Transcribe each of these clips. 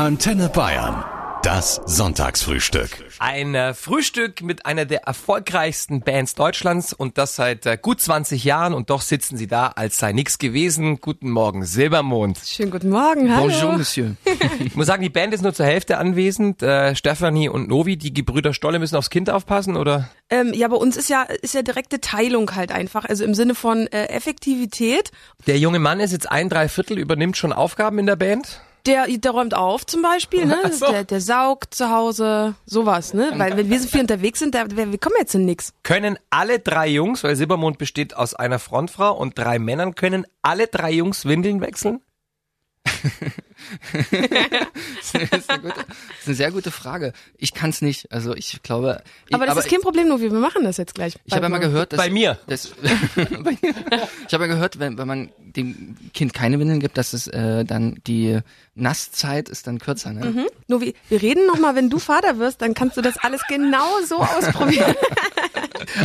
Antenne Bayern. Das Sonntagsfrühstück. Ein äh, Frühstück mit einer der erfolgreichsten Bands Deutschlands und das seit äh, gut 20 Jahren und doch sitzen sie da, als sei nichts gewesen. Guten Morgen, Silbermond. Schönen guten Morgen, hallo. Bonjour, Monsieur. Ich muss sagen, die Band ist nur zur Hälfte anwesend. Äh, Stefanie und Novi, die Gebrüder Stolle müssen aufs Kind aufpassen, oder? Ähm, ja, bei uns ist ja ist ja direkte Teilung halt einfach, also im Sinne von äh, Effektivität. Der junge Mann ist jetzt ein Dreiviertel, übernimmt schon Aufgaben in der Band. Der, der räumt auf zum Beispiel, ne? So. Der, der saugt zu Hause, sowas, ne? Weil wenn wir so viel unterwegs sind, da, wir, wir kommen jetzt in nix. Können alle drei Jungs, weil Silbermond besteht aus einer Frontfrau und drei Männern, können alle drei Jungs Windeln wechseln? Das ist, eine gute, das ist eine sehr gute Frage. Ich kann es nicht. Also ich glaube. Ich, Aber das ist kein Problem, nur wir machen das jetzt gleich. Ich habe ja mal gehört, dass Bei mir. Das, Bei ich habe ja gehört, wenn, wenn man dem Kind keine Windeln gibt, dass es äh, dann die Nasszeit ist dann kürzer. Ne? Mhm. Nur wir, wir reden noch mal, wenn du Vater wirst, dann kannst du das alles genau so ausprobieren.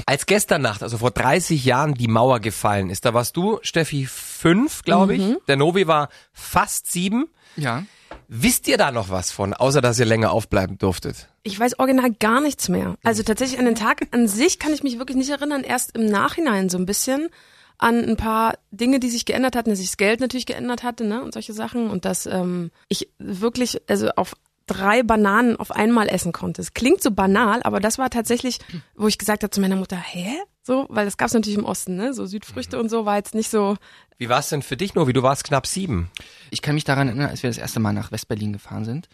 Als gestern Nacht, also vor 30 Jahren, die Mauer gefallen ist, da warst du, Steffi, fünf, glaube ich. Der Novi war fast sieben. Ja. Wisst ihr da noch was von, außer dass ihr länger aufbleiben durftet? Ich weiß original gar nichts mehr. Also tatsächlich an den Tag an sich kann ich mich wirklich nicht erinnern, erst im Nachhinein so ein bisschen an ein paar Dinge, die sich geändert hatten, dass sich das Geld natürlich geändert hatte, ne, und solche Sachen und dass ähm, ich wirklich also auf drei Bananen auf einmal essen konnte. Es klingt so banal, aber das war tatsächlich, wo ich gesagt habe zu meiner Mutter, hä? So, weil das gab's natürlich im Osten, ne? So Südfrüchte und so war jetzt nicht so. Wie war es denn für dich, Novi? Du warst knapp sieben. Ich kann mich daran erinnern, als wir das erste Mal nach Westberlin gefahren sind.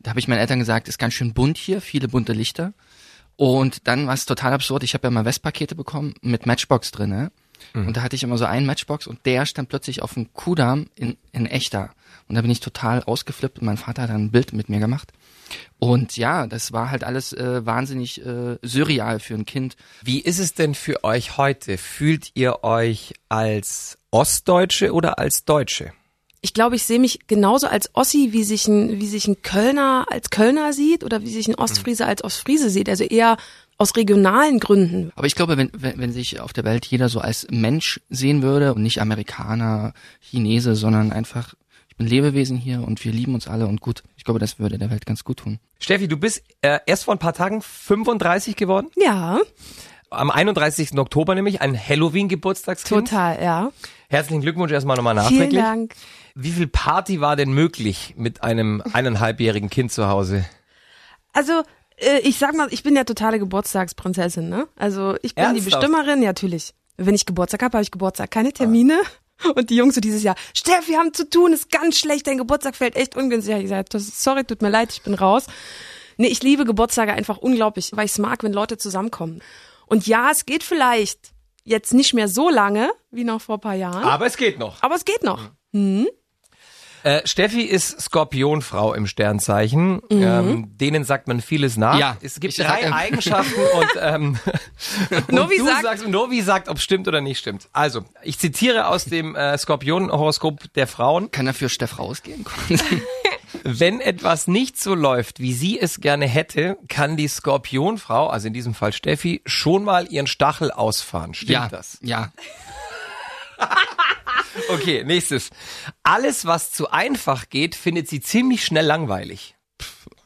Da habe ich meinen Eltern gesagt, ist ganz schön bunt hier, viele bunte Lichter. Und dann war es total absurd. Ich habe ja mal Westpakete bekommen mit Matchbox drin. Ne? Und da hatte ich immer so einen Matchbox und der stand plötzlich auf dem Kudamm in, in echter. Und da bin ich total ausgeflippt und mein Vater hat dann ein Bild mit mir gemacht. Und ja, das war halt alles äh, wahnsinnig äh, surreal für ein Kind. Wie ist es denn für euch heute? Fühlt ihr euch als Ostdeutsche oder als Deutsche? Ich glaube, ich sehe mich genauso als Ossi, wie sich ein, wie sich ein Kölner als Kölner sieht oder wie sich ein Ostfriese als Ostfriese sieht. Also eher aus regionalen Gründen. Aber ich glaube, wenn, wenn, wenn sich auf der Welt jeder so als Mensch sehen würde und nicht Amerikaner, Chinese, sondern einfach, ich bin Lebewesen hier und wir lieben uns alle und gut. Ich glaube, das würde der Welt ganz gut tun. Steffi, du bist äh, erst vor ein paar Tagen 35 geworden. Ja, Am 31. Oktober nämlich, ein Halloween-Geburtstagskind. total, ja. Herzlichen Glückwunsch erstmal nochmal nachträglich. Vielen Dank. Wie viel Party war denn möglich mit einem eineinhalbjährigen Kind zu Hause? Also, äh, ich sag mal, ich bin ja totale Geburtstagsprinzessin, ne? Also, ich bin die Ernsthaft? Bestimmerin, ja, natürlich. Wenn ich Geburtstag habe, habe ich Geburtstag, keine Termine. Und die Jungs so dieses Jahr, Steff, wir haben zu tun, ist ganz schlecht, dein Geburtstag fällt echt ungünstig. Ich das- sorry, tut mir leid, ich bin raus. Nee, ich liebe Geburtstage einfach unglaublich, weil ich es mag, wenn Leute zusammenkommen. Und ja, es geht vielleicht jetzt nicht mehr so lange wie noch vor ein paar Jahren, Aber es geht noch. aber es geht noch. Äh, Steffi ist Skorpionfrau im Sternzeichen. Ähm, denen sagt man vieles nach. Ja, es gibt drei sag- Eigenschaften und, ähm, und Novi du sagt- sagst, Novi sagt, ob stimmt oder nicht stimmt. Also, ich zitiere aus dem äh, Skorpion-Horoskop der Frauen. Kann er für Steff rausgehen? Wenn etwas nicht so läuft, wie sie es gerne hätte, kann die Skorpionfrau, also in diesem Fall Steffi, schon mal ihren Stachel ausfahren. Stimmt ja, das? ja. Okay, nächstes. Alles, was zu einfach geht, findet sie ziemlich schnell langweilig.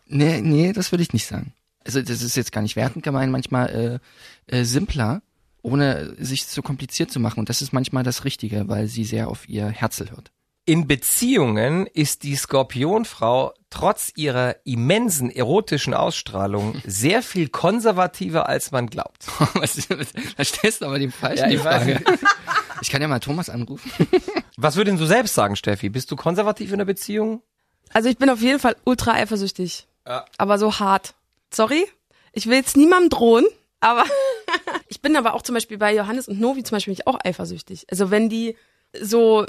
Nee, nee, das würde ich nicht sagen. Also das ist jetzt gar nicht wertend gemeint, manchmal äh, äh, simpler, ohne sich zu kompliziert zu machen. Und das ist manchmal das Richtige, weil sie sehr auf ihr Herzl hört. In Beziehungen ist die Skorpionfrau trotz ihrer immensen erotischen Ausstrahlung sehr viel konservativer, als man glaubt. Was, da stellst du aber den falschen Ja, Frage. Ich kann ja mal Thomas anrufen. Was würdest du selbst sagen, Steffi? Bist du konservativ in der Beziehung? Also ich bin auf jeden Fall ultra eifersüchtig. Ja. Aber so hart. Sorry. Ich will jetzt niemandem drohen, aber ich bin aber auch zum Beispiel bei Johannes und Novi zum Beispiel bin ich auch eifersüchtig. Also wenn die so,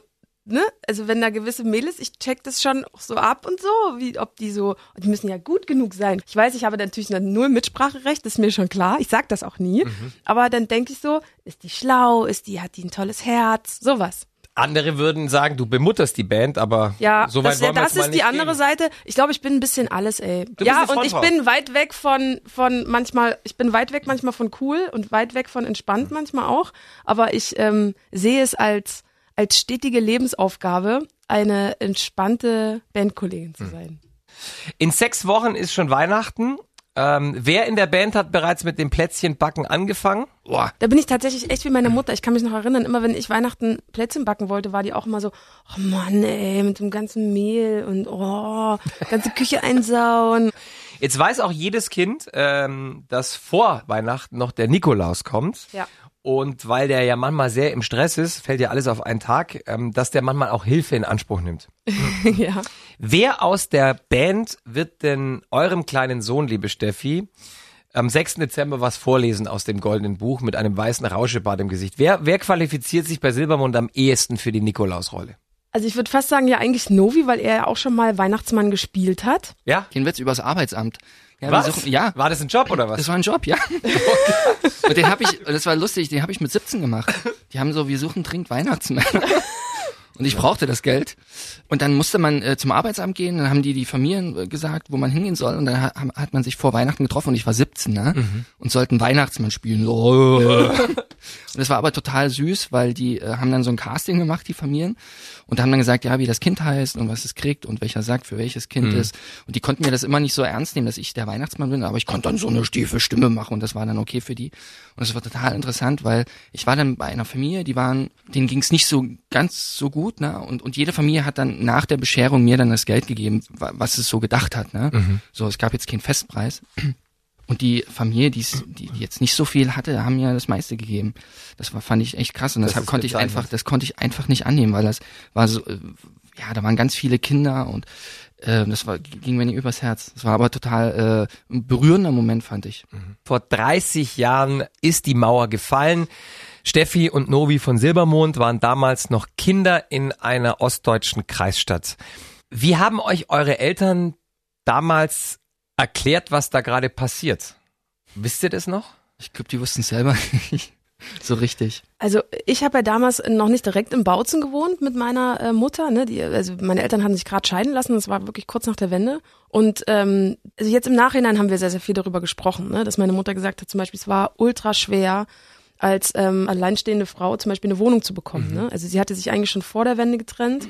ne, also wenn da gewisse Mädels, ich check das schon so ab und so, wie ob die so, die müssen ja gut genug sein. Ich weiß, ich habe natürlich null Mitspracherecht, das ist mir schon klar. Ich sag das auch nie. Aber dann denke ich so, ist die schlau, ist die, hat die ein tolles Herz, sowas. Andere würden sagen, du bemutterst die Band, aber Ja, so weit das, wollen wir das ist die nicht andere gehen. Seite. Ich glaube, ich bin ein bisschen alles, ey. bist ja, und ich bin weit weg von von manchmal, ich bin weit weg manchmal von cool und weit weg von entspannt manchmal auch. Aber ich ähm, sehe es als als stetige Lebensaufgabe, eine entspannte Bandkollegin Hm. zu sein. In sechs Wochen ist schon Weihnachten. Ähm, wer in der Band hat bereits mit dem Plätzchenbacken angefangen? Boah, Da bin ich tatsächlich echt wie meine Mutter. Ich kann mich noch erinnern, immer wenn ich Weihnachten Plätzchen backen wollte, war die auch immer so, oh Mann, ey, mit dem ganzen Mehl und oh, ganze Küche einsauen. Jetzt weiß auch jedes Kind, ähm, dass vor Weihnachten noch der Nikolaus kommt. Ja. Und weil der ja manchmal sehr im Stress ist, fällt ja alles auf einen Tag, ähm, dass der manchmal auch Hilfe in Anspruch nimmt. ja. Wer aus der Band wird denn eurem kleinen Sohn, liebe Steffi, am 6. Dezember was vorlesen aus dem goldenen Buch mit einem weißen Rauschebart im Gesicht? Wer, wer qualifiziert sich bei Silbermond am ehesten für die Nikolausrolle? Also ich würde fast sagen, ja eigentlich Novi, weil er ja auch schon mal Weihnachtsmann gespielt hat. Ja? den Witz übers Arbeitsamt. Ja, Was? suchen- ja, War das ein Job oder was? das war ein Job, ja. und den habe ich, das war lustig, den habe ich mit 17 gemacht. Die haben so, wir suchen dringend Weihnachtsmänner. Und ich brauchte das Geld. Und dann musste man äh, zum Arbeitsamt gehen, dann haben die die Familien äh, gesagt, wo man hingehen soll. Und dann hat, hat man sich vor Weihnachten getroffen und ich war 17, ne? Und sollten Weihnachtsmann spielen. So. und das war aber total süß, weil die äh, haben dann so ein Casting gemacht, die Familien. Und haben dann gesagt, ja, wie das Kind heißt und was es kriegt und welcher sagt, für welches Kind ist. Und die konnten mir das immer nicht so ernst nehmen, dass ich der Weihnachtsmann bin, aber ich konnte dann so eine stiefe Stimme machen und das war dann okay für die. Und das war total interessant, weil ich war dann bei einer Familie, die waren, denen ging es nicht so ganz so gut, ne? Und, und jede Familie hat dann nach der Bescherung mir dann das Geld gegeben, wa- was es so gedacht hat, ne? So, es gab jetzt keinen Festpreis. Und die Familie, die die jetzt nicht so viel hatte, haben mir das meiste gegeben. Das war, fand ich echt krass. Und Das deshalb konnte ich einfach, das konnte ich einfach nicht annehmen, weil das war so, äh, ja, da waren ganz viele Kinder und äh, das war, ging mir nicht übers Herz. Das war aber total äh, ein berührender Moment, fand ich. Vor 30 Jahren ist die Mauer gefallen. Steffi und Novi von Silbermond waren damals noch Kinder in einer ostdeutschen Kreisstadt. Wie haben euch eure Eltern damals erklärt, was da gerade passiert? Wisst ihr das noch? Ich glaube, die wussten es selber nicht so richtig. Also ich habe ja damals noch nicht direkt im Bautzen gewohnt mit meiner äh, Mutter. Ne? Die, also meine Eltern hatten sich gerade scheiden lassen. Das war wirklich kurz nach der Wende. Und ähm, also jetzt im Nachhinein haben wir sehr, sehr viel darüber gesprochen, ne? dass meine Mutter gesagt hat, zum Beispiel, es war ultra schwer, als ähm, alleinstehende Frau zum Beispiel eine Wohnung zu bekommen. Ne? Also sie hatte sich eigentlich schon vor der Wende getrennt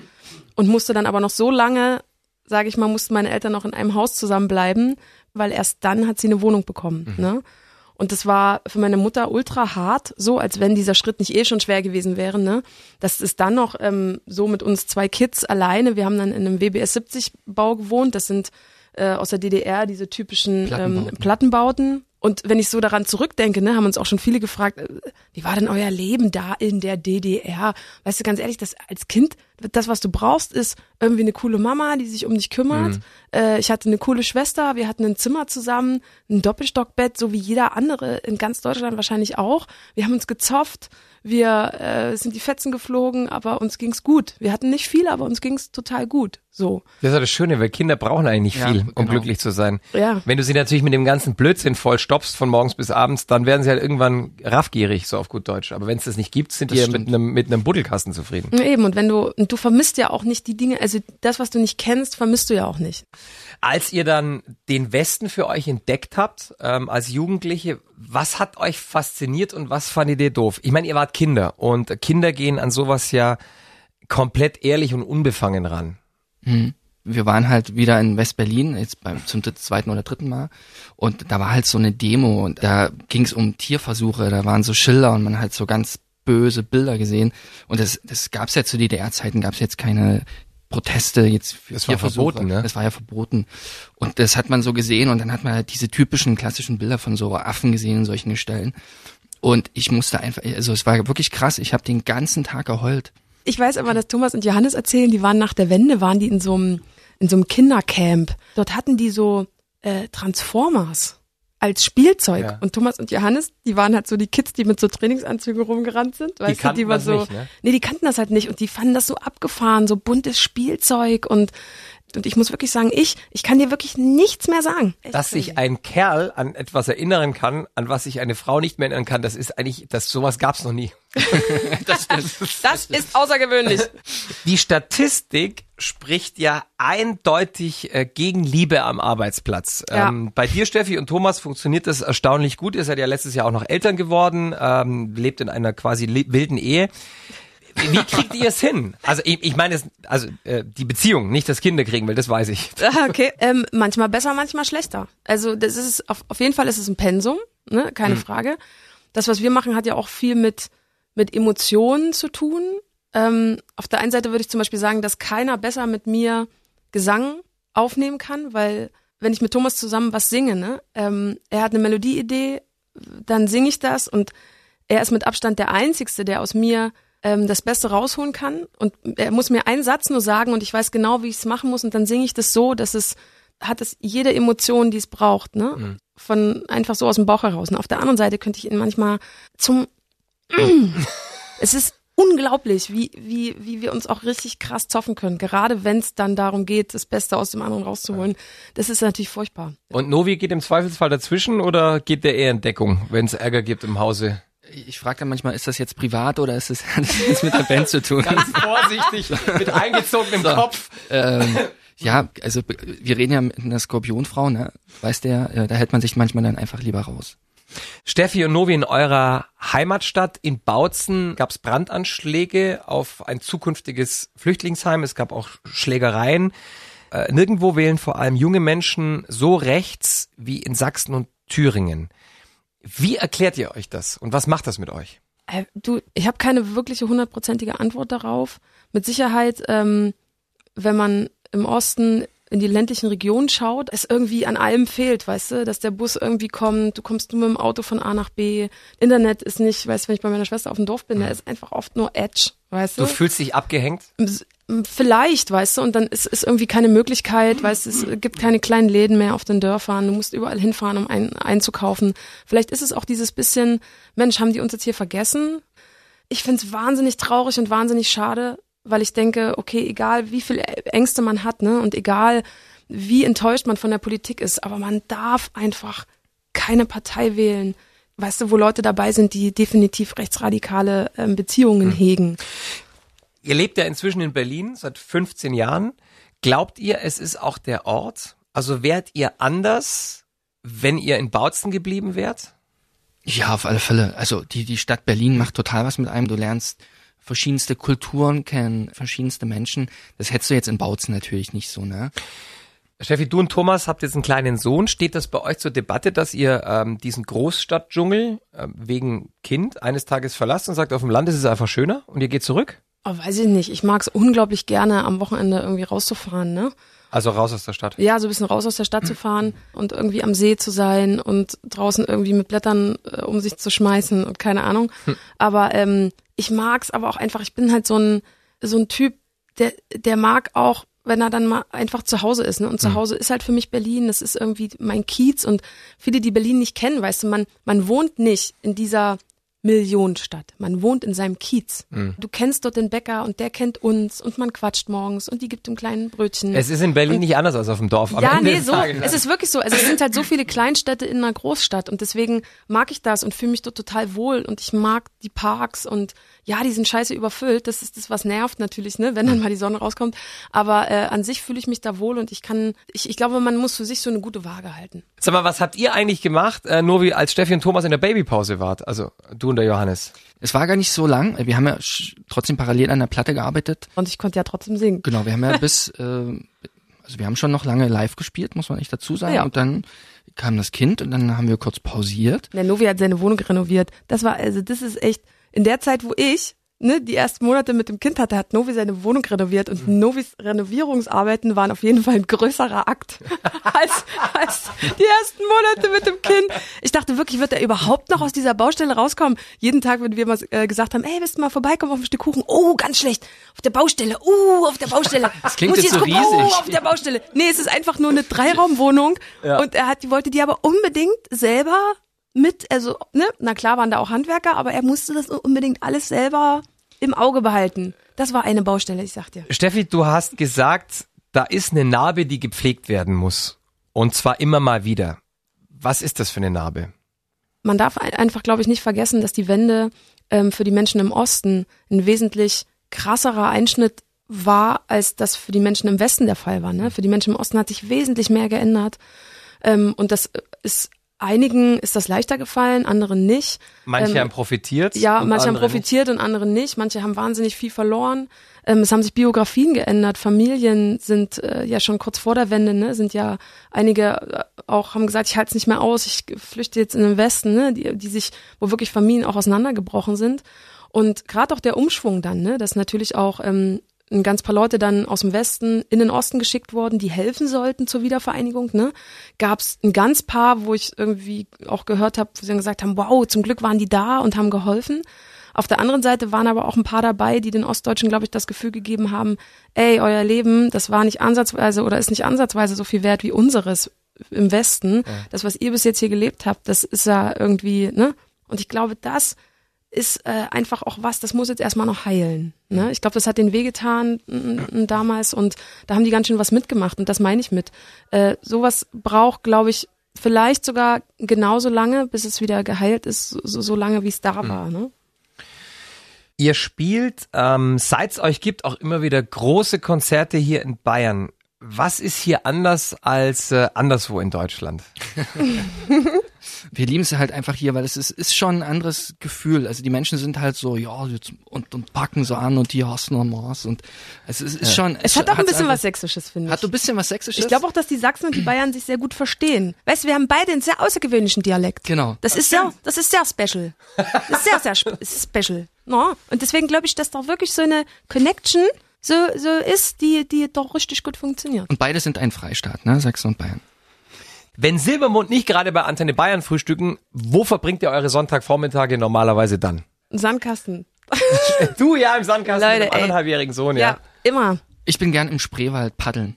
und musste dann aber noch so lange, sage ich mal, mussten meine Eltern noch in einem Haus zusammenbleiben, weil erst dann hat sie eine Wohnung bekommen. Ne? Und das war für meine Mutter ultra hart, so als wenn dieser Schritt nicht eh schon schwer gewesen wäre. Ne? Das ist dann noch ähm, so mit uns zwei Kids alleine. Wir haben dann in einem WBS 70 Bau gewohnt. Das sind äh, aus der DDR diese typischen Plattenbauten. Ähm, Plattenbauten. Und wenn ich so daran zurückdenke, ne, haben uns auch schon viele gefragt, äh, wie war denn euer Leben da in der DDR? Weißt du, ganz ehrlich, das als Kind, das, was du brauchst, ist irgendwie eine coole Mama, die sich um dich kümmert. Äh, ich hatte eine coole Schwester, wir hatten ein Zimmer zusammen, ein Doppelstockbett, so wie jeder andere in ganz Deutschland wahrscheinlich auch. Wir haben uns gezofft, wir äh, sind die Fetzen geflogen, aber uns ging's gut. Wir hatten nicht viel, aber uns ging's total gut. So. Das ist ja das Schöne, weil Kinder brauchen eigentlich nicht Ja, viel, um genau. glücklich zu sein. Ja. Wenn du sie natürlich mit dem ganzen Blödsinn voll stoppst von morgens bis abends, dann werden sie halt irgendwann raffgierig, so auf gut Deutsch. Aber wenn es das nicht gibt, sind Das die ja mit stimmt. einem, mit einem Buddelkasten zufrieden. Eben, und wenn du, und du vermisst ja auch nicht die Dinge, also das, was du nicht kennst, vermisst du ja auch nicht. Als ihr dann den Westen für euch entdeckt habt, ähm, als Jugendliche, was hat euch fasziniert und was fandet ihr doof? Ich meine, ihr wart Kinder und Kinder gehen an sowas ja komplett ehrlich und unbefangen ran. wir waren halt wieder in West-Berlin, jetzt beim zum zweiten oder dritten Mal. Und da war halt so eine Demo und da ging es um Tierversuche, da waren so Schilder und man hat so ganz böse Bilder gesehen. Und das, das gab es ja zu DDR-Zeiten, gab es jetzt keine Proteste jetzt für Das war Tierversuche. verboten, ne? Das war ja verboten. Und das hat man so gesehen und dann hat man halt diese typischen klassischen Bilder von so Affen gesehen in solchen Gestellen. Und ich musste einfach, also es war wirklich krass, ich habe den ganzen Tag geheult. Ich weiß aber, dass Thomas und Johannes erzählen, die waren nach der Wende, waren die in so einem, in so einem Kindercamp. Dort hatten die so äh, Transformers als Spielzeug. Ja. Und Thomas und Johannes, die waren halt so die Kids, die mit so Trainingsanzügen rumgerannt sind. Weißt du, kannten die waren das so. nicht, ne? Nee, die kannten das halt nicht und die fanden das so abgefahren, so buntes Spielzeug und und ich muss wirklich sagen, ich, ich kann dir wirklich nichts mehr sagen. Echt Dass sich ein Kerl an etwas erinnern kann, an was sich eine Frau nicht mehr erinnern kann, das ist eigentlich, das sowas gab's noch nie. Das, das, das ist außergewöhnlich. Die Statistik spricht ja eindeutig äh, gegen Liebe am Arbeitsplatz. Ja. Ähm, bei dir, Steffi und Thomas, funktioniert das erstaunlich gut. Ihr seid ja letztes Jahr auch noch Eltern geworden, ähm, lebt in einer quasi wilden Ehe. Wie kriegt ihr es hin? Also ich, ich meine, es, also äh, die Beziehung, nicht das Kinder kriegen will, das weiß ich. Ah, Okay, ähm, manchmal besser, manchmal schlechter. Also das ist auf, auf jeden Fall ist es ein Pensum, ne, keine Frage. Das, was wir machen, hat ja auch viel mit mit Emotionen zu tun. Ähm, auf der einen Seite würde ich zum Beispiel sagen, dass keiner besser mit mir Gesang aufnehmen kann, weil wenn ich mit Thomas zusammen was singe, ne, ähm, er hat eine Melodieidee, dann singe ich das und er ist mit Abstand der Einzigste, der aus mir ähm, das Beste rausholen kann. Und er muss mir einen Satz nur sagen und ich weiß genau, wie ich es machen muss. Und dann singe ich das so, dass es hat es jede Emotion, die es braucht, ne? Von einfach so aus dem Bauch heraus. Und auf der anderen Seite könnte ich ihn manchmal zum es ist unglaublich, wie, wie, wie wir uns auch richtig krass zoffen können. Gerade wenn es dann darum geht, das Beste aus dem anderen rauszuholen. Das ist natürlich furchtbar. Und Novi geht im Zweifelsfall dazwischen oder geht der eher in Deckung, wenn es Ärger gibt im Hause? Ich frage dann manchmal, ist das jetzt privat oder ist das, hat das jetzt mit der Band zu tun? vorsichtig, mit eingezogenem Kopf. ähm, ja, also wir reden ja mit einer Skorpionfrau, ne? Weiß der, äh, da hält man sich manchmal dann einfach lieber raus. Steffi und Novi, in eurer Heimatstadt in Bautzen gab es Brandanschläge auf ein zukünftiges Flüchtlingsheim. Es gab auch Schlägereien. Äh, nirgendwo wählen vor allem junge Menschen so rechts wie in Sachsen und Thüringen. Wie erklärt ihr euch das und was macht das mit euch? Äh, du, ich habe keine wirkliche hundertprozentige Antwort darauf. Mit Sicherheit, ähm, wenn man im Osten in die ländlichen Regionen schaut, es irgendwie an allem fehlt, weißt du, dass der Bus irgendwie kommt, du kommst nur mit dem Auto von A nach B, Internet ist nicht, weißt du, wenn ich bei meiner Schwester auf dem Dorf bin, da ist einfach oft nur Edge, weißt du. Du fühlst dich abgehängt? Vielleicht, weißt du, und dann ist, ist irgendwie keine Möglichkeit, weißt du, es gibt keine kleinen Läden mehr auf den Dörfern, du musst überall hinfahren, um ein, einzukaufen. Vielleicht ist es auch dieses bisschen, Mensch, haben die uns jetzt hier vergessen? Ich find's wahnsinnig traurig und wahnsinnig schade, weil ich denke, okay, egal wie viel Ängste man hat, ne, und egal wie enttäuscht man von der Politik ist, aber man darf einfach keine Partei wählen, weißt du, wo Leute dabei sind, die definitiv rechtsradikale ähm, Beziehungen hegen. Ihr lebt ja inzwischen in Berlin seit 15 Jahren. Glaubt ihr, es ist auch der Ort? Also wärt ihr anders, wenn ihr in Bautzen geblieben wärt? Ja, auf alle Fälle. Also die, die Stadt Berlin macht total was mit einem. Du lernst verschiedenste Kulturen kennen, verschiedenste Menschen. Das hättest du jetzt in Bautzen natürlich nicht so, ne? Steffi, du und Thomas habt jetzt einen kleinen Sohn. Steht das bei euch zur Debatte, dass ihr ähm, diesen Großstadtdschungel äh, wegen Kind eines Tages verlasst und sagt, auf dem Land ist es einfach schöner und ihr geht zurück? Oh, weiß ich nicht. Ich mag es unglaublich gerne, am Wochenende irgendwie rauszufahren, ne? Also raus aus der Stadt. Ja, so ein bisschen raus aus der Stadt zu fahren und irgendwie am See zu sein und draußen irgendwie mit Blättern äh, um sich zu schmeißen und keine Ahnung. Aber ähm, ich mag's aber auch einfach, ich bin halt so ein, so ein Typ, der, der mag auch, wenn er dann mal einfach zu Hause ist. Ne? Und zu Hause ist halt für mich Berlin, das ist irgendwie mein Kiez und viele, die Berlin nicht kennen, weißt du, man, man wohnt nicht in dieser Millionenstadt. Man wohnt in seinem Kiez. Du kennst dort den Bäcker und der kennt uns und man quatscht morgens und die gibt ihm kleinen Brötchen. Es ist in Berlin nicht anders als auf dem Dorf. Ja, nee, so. Tages. Es ist wirklich so. Also es sind halt so viele Kleinstädte in einer Großstadt und deswegen mag ich das und fühle mich dort total wohl und ich mag die Parks und ja, die sind scheiße überfüllt. Das ist das, was nervt natürlich, ne, wenn dann mal die Sonne rauskommt. Aber äh, an sich fühle ich mich da wohl und ich kann, ich, ich glaube, man muss für sich so eine gute Waage halten. Sag mal, was habt ihr eigentlich gemacht, äh, nur wie als Steffi und Thomas in der Babypause wart? Also du und der Johannes. Es war gar nicht so lang. Wir haben ja trotzdem parallel an der Platte gearbeitet. Und ich konnte ja trotzdem singen. Genau, wir haben ja bis, äh, also wir haben schon noch lange live gespielt, muss man echt dazu sagen. Ja. Und dann kam das Kind und dann haben wir kurz pausiert. Der Novi hat seine Wohnung renoviert. Das war, also das ist echt, in der Zeit, wo ich ne, die ersten Monate mit dem Kind hatte, hat Novi seine Wohnung renoviert und Novis Renovierungsarbeiten waren auf jeden Fall ein größerer Akt als, als die ersten Monate mit dem Kind. Ich dachte wirklich, wird er überhaupt noch aus dieser Baustelle rauskommen? Jeden Tag, wenn wir mal äh, gesagt haben, ey, willst du mal vorbeikommen auf ein Stück Kuchen? Oh, ganz schlecht. Auf der Baustelle. Uh, auf der Baustelle. Das klingt jetzt so Oh, riesig. auf der Baustelle. Nee, es ist einfach nur eine Dreiraumwohnung und er hat, die wollte die aber unbedingt selber mit, also, ne, na klar waren da auch Handwerker, aber er musste das unbedingt alles selber im Auge behalten. Das war eine Baustelle, ich sag dir. Steffi, du hast gesagt, da ist eine Narbe, die gepflegt werden muss. Und zwar immer mal wieder. Was ist das für eine Narbe? Man darf ein- einfach, glaube ich, nicht vergessen, dass die Wende ähm, für die Menschen im Osten ein wesentlich krasserer Einschnitt war, als das für die Menschen im Westen der Fall war. Ne? Für die Menschen im Osten hat sich wesentlich mehr geändert. Ähm, und das ist Einigen ist das leichter gefallen, anderen nicht. Manche Ähm, haben profitiert. Ja, manche haben profitiert und andere nicht. Manche haben wahnsinnig viel verloren. Ähm, es haben sich Biografien geändert. Familien sind äh, ja schon kurz vor der Wende, ne, sind ja einige äh, auch haben gesagt, ich halte es nicht mehr aus, ich flüchte jetzt in den Westen, ne, die, die sich, wo wirklich Familien auch auseinandergebrochen sind. Und gerade auch der Umschwung dann, ne, dass natürlich auch ähm, ein ganz paar Leute dann aus dem Westen in den Osten geschickt worden, die helfen sollten zur Wiedervereinigung. Ne? Gab es ein ganz paar, wo ich irgendwie auch gehört habe, wo sie dann gesagt haben, wow, zum Glück waren die da und haben geholfen. Auf der anderen Seite waren aber auch ein paar dabei, die den Ostdeutschen, glaube ich, das Gefühl gegeben haben, ey, euer Leben, das war nicht ansatzweise oder ist nicht ansatzweise so viel wert wie unseres im Westen. Das, was ihr bis jetzt hier gelebt habt, das ist ja irgendwie, ne? Und ich glaube, das ist äh, einfach auch was, das muss jetzt erstmal noch heilen. Ne? Ich glaube, das hat den wehgetan mm, mm, damals und da haben die ganz schön was mitgemacht und das meine ich mit. Äh, sowas braucht, glaube ich, vielleicht sogar genauso lange, bis es wieder geheilt ist, so, so lange, wie es da war. Ne? Ihr spielt, ähm, seit es euch gibt, auch immer wieder große Konzerte hier in Bayern. Was ist hier anders als äh, anderswo in Deutschland? Wir lieben es halt einfach hier, weil es ist, ist schon ein anderes Gefühl. Also die Menschen sind halt so, ja, jetzt, und, und packen so an und die hassen am Mars und es ist, ist schon. Es hat auch ein bisschen einfach- was Sächsisches, finde ich. Hat so ein bisschen was Sächsisches? ich glaube auch, dass die Sachsen und die Bayern sich sehr gut verstehen. Weißt du, wir haben beide einen sehr außergewöhnlichen Dialekt. Genau. Das ist sehr, das ist sehr special. Das ist sehr, sehr spe special. No? Und deswegen glaube ich, dass da wirklich so eine Connection so, so ist, die, die doch richtig gut funktioniert. Und beide sind ein Freistaat, ne? Sachsen und Bayern. Wenn Silbermond nicht gerade bei Antenne Bayern frühstücken, wo verbringt ihr eure Sonntagvormittage normalerweise dann? Sandkasten. Du ja im Sandkasten Leute, mit ey. anderthalbjährigen Sohn, Ja, ja. immer. Ich bin gern im Spreewald paddeln.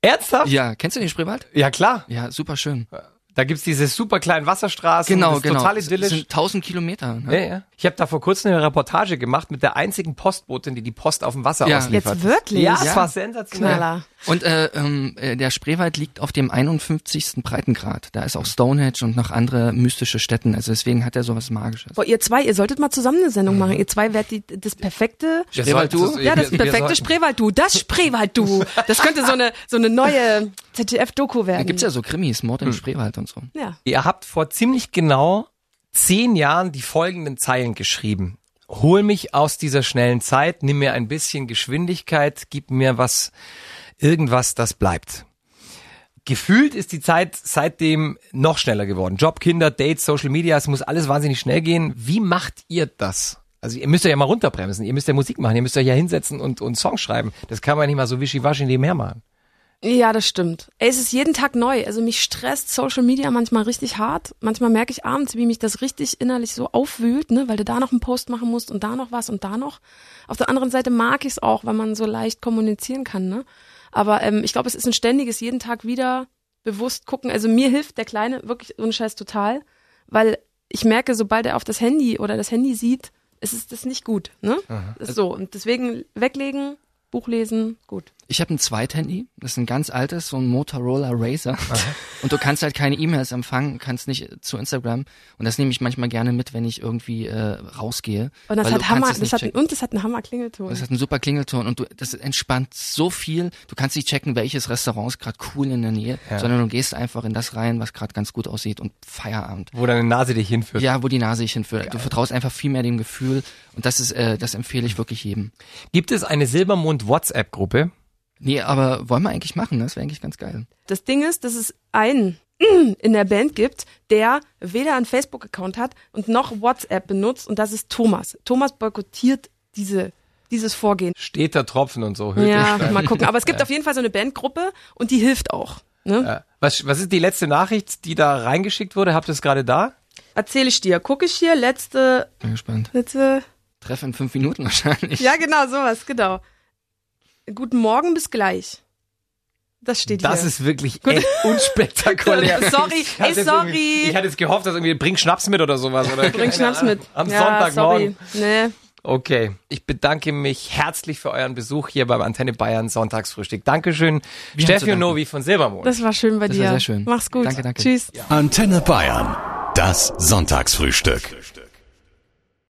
Ernsthaft? Ja, kennst du den Spreewald? Ja, klar. Ja, super schön. Da gibt's diese super kleinen Wasserstraßen. Genau, das ist genau. Total Das idyllisch. sind tausend Kilometer. Ne? Ja, ja. Ich habe da vor kurzem eine Reportage gemacht mit der einzigen Postbotin, die die Post auf dem Wasser Ja. ausliefert. Jetzt wirklich? Ja, es Ja. war sensationell. Knaller. Und äh, ähm, äh, der Spreewald liegt auf dem 51. Breitengrad. Da ist auch Stonehenge und noch andere mystische Stätten. Also deswegen hat er sowas Magisches. Boah, ihr zwei, ihr solltet mal zusammen eine Sendung machen. Ihr zwei werdet die, das perfekte sollten- Ja, das perfekte Spreewald-Du. Das Spreewald-Du. Das könnte so eine, so eine neue ZDF-Doku werden. Da gibt's ja so Krimis, Mord im Spreewald und so. ja. Ihr habt vor ziemlich genau zehn Jahren die folgenden Zeilen geschrieben. Hol mich aus dieser schnellen Zeit, nimm mir ein bisschen Geschwindigkeit, gib mir was, irgendwas, das bleibt. Gefühlt ist die Zeit seitdem noch schneller geworden. Job, Kinder, Dates, Social Media, es muss alles wahnsinnig schnell gehen. Wie macht ihr das? Also ihr müsst euch ja mal runterbremsen, ihr müsst ja Musik machen, ihr müsst euch ja hinsetzen und, und Songs schreiben. Das kann man nicht mal so wischiwaschi nebenher machen. Ja, das stimmt. Ey, es ist jeden Tag neu. Also mich stresst Social Media manchmal richtig hart. Manchmal merke ich abends, wie mich das richtig innerlich so aufwühlt, ne, weil du da noch einen Post machen musst und da noch was und da noch. Auf der anderen Seite mag ich es auch, weil man so leicht kommunizieren kann, ne? Aber ähm, ich glaube, es ist ein ständiges jeden Tag wieder bewusst gucken. Also mir hilft der Kleine wirklich ohne Scheiß total, weil ich merke, sobald er auf das Handy oder das Handy sieht, ist es das nicht gut, ne? Ist so und deswegen weglegen, Buch lesen, gut. Ich habe ein Zweithandy, das ist ein ganz altes, so ein Motorola Razer. Und du kannst halt keine E-Mails empfangen, kannst nicht zu Instagram. Und das nehme ich manchmal gerne mit, wenn ich irgendwie äh, rausgehe. Und das hat Hammer, das hat, und das hat einen Hammer-Klingelton. Das hat einen super Klingelton und du, das entspannt so viel. Du kannst nicht checken, welches Restaurant ist gerade cool in der Nähe, sondern du gehst einfach in das rein, was gerade ganz gut aussieht und Feierabend. Wo deine Nase dich hinführt. Ja, wo die Nase dich hinführt. Du vertraust einfach viel mehr dem Gefühl und das ist, äh, das empfehle ich wirklich jedem. Gibt es eine Silbermond WhatsApp-Gruppe? Nee, aber wollen wir eigentlich machen, ne? das wäre eigentlich ganz geil. Das Ding ist, dass es einen in der Band gibt, der weder einen Facebook-Account hat und noch WhatsApp benutzt und das ist Thomas. Thomas boykottiert diese, dieses Vorgehen. Steter Tropfen und so. Hört Ja, mal gucken. Aber es gibt auf jeden Fall so eine Bandgruppe und die hilft auch. Ne? Ja. Was, was ist die letzte Nachricht, die da reingeschickt wurde? Habt ihr es gerade da? Erzähle ich dir. Gucke ich hier, letzte, Bin gespannt. letzte, Treff in fünf Minuten wahrscheinlich. ja genau, sowas, genau. Guten Morgen, bis gleich. Das steht Das hier. ist wirklich echt unspektakulär. Sorry, Ich hatte ey, jetzt sorry. Ich hatte jetzt gehofft, dass irgendwie bring Schnaps mit oder sowas. Oder Bring keine Schnaps Ahnung. mit. Am ja, Sonntagmorgen. Sorry. Nee. Okay. Ich bedanke mich herzlich für euren Besuch hier beim Antenne Bayern Sonntagsfrühstück. Dankeschön, Wir Steffi. Novi von Silbermond. Das war schön bei Das dir. war sehr schön. Mach's gut. Danke, danke. Tschüss. Antenne Bayern. Das Sonntagsfrühstück.